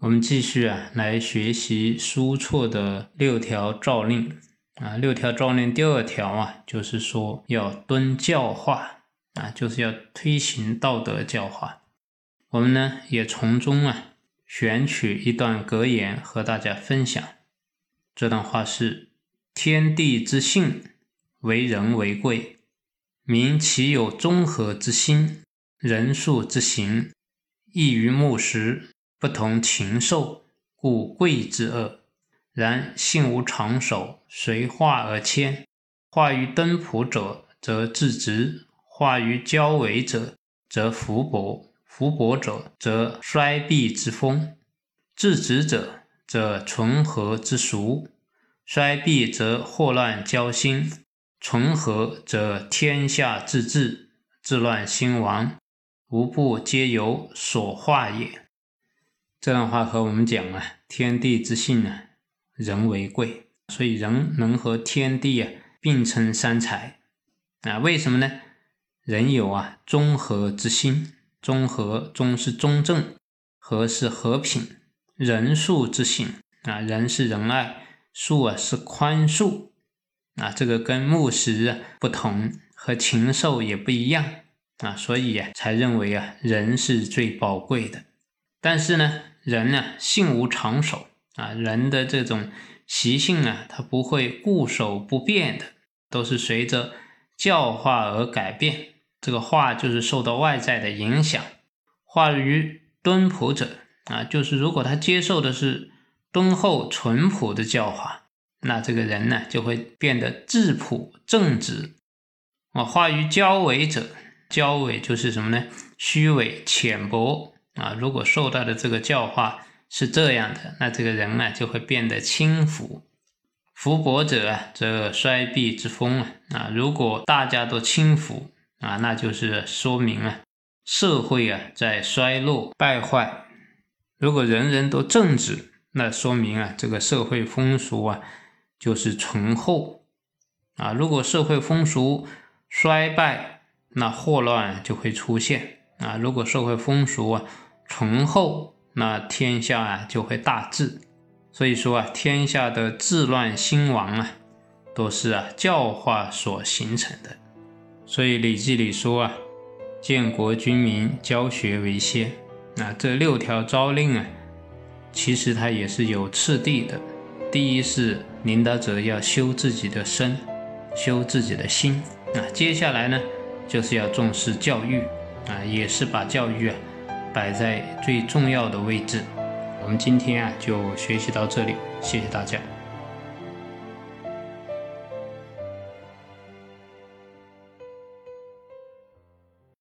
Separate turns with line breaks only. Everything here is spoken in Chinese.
我们继续啊来学习苏绰的六条诏令啊。六条诏令第二条啊，就是说要敦教化啊，就是要推行道德教化。我们呢也从中啊选取一段格言和大家分享。这段话是。天地之性，为人为贵。民其有中和之心，仁术之行，异于木石，不同禽兽，故贵之恶。然性无常守，随化而迁。化于敦朴者，则治直；化于交为者，则福薄；福薄者，则衰弊之风；治直者，则存和之俗。衰弊则祸乱交心，存和则天下自治，治乱兴亡，无不皆由所化也。这段话和我们讲啊，天地之性呢，人为贵，所以人能和天地啊并称三才啊。为什么呢？人有啊中和之心，中和中是中正，和是和平，仁术之性啊，仁是仁爱。恕啊是宽恕啊，这个跟木石不同，和禽兽也不一样啊，所以啊才认为啊人是最宝贵的。但是呢，人呢性无常守啊，人的这种习性啊，它不会固守不变的，都是随着教化而改变。这个化就是受到外在的影响。化于敦朴者啊，就是如果他接受的是。敦厚淳朴的教化，那这个人呢就会变得质朴正直。啊，化于交伪者，交伪就是什么呢？虚伪浅薄啊。如果受到的这个教化是这样的，那这个人呢就会变得轻浮。浮薄者啊，则衰弊之风啊。啊，如果大家都轻浮啊，那就是说明啊，社会啊在衰落败坏。如果人人都正直。那说明啊，这个社会风俗啊，就是醇厚啊。如果社会风俗衰败，那祸乱就会出现啊。如果社会风俗啊醇厚，那天下啊就会大治。所以说啊，天下的治乱兴亡啊，都是啊教化所形成的。所以《礼记》里说啊，建国君民，教学为先。那这六条诏令啊。其实它也是有次第的，第一是领导者要修自己的身，修自己的心啊。接下来呢，就是要重视教育啊，也是把教育啊摆在最重要的位置。我们今天啊就学习到这里，谢谢大家。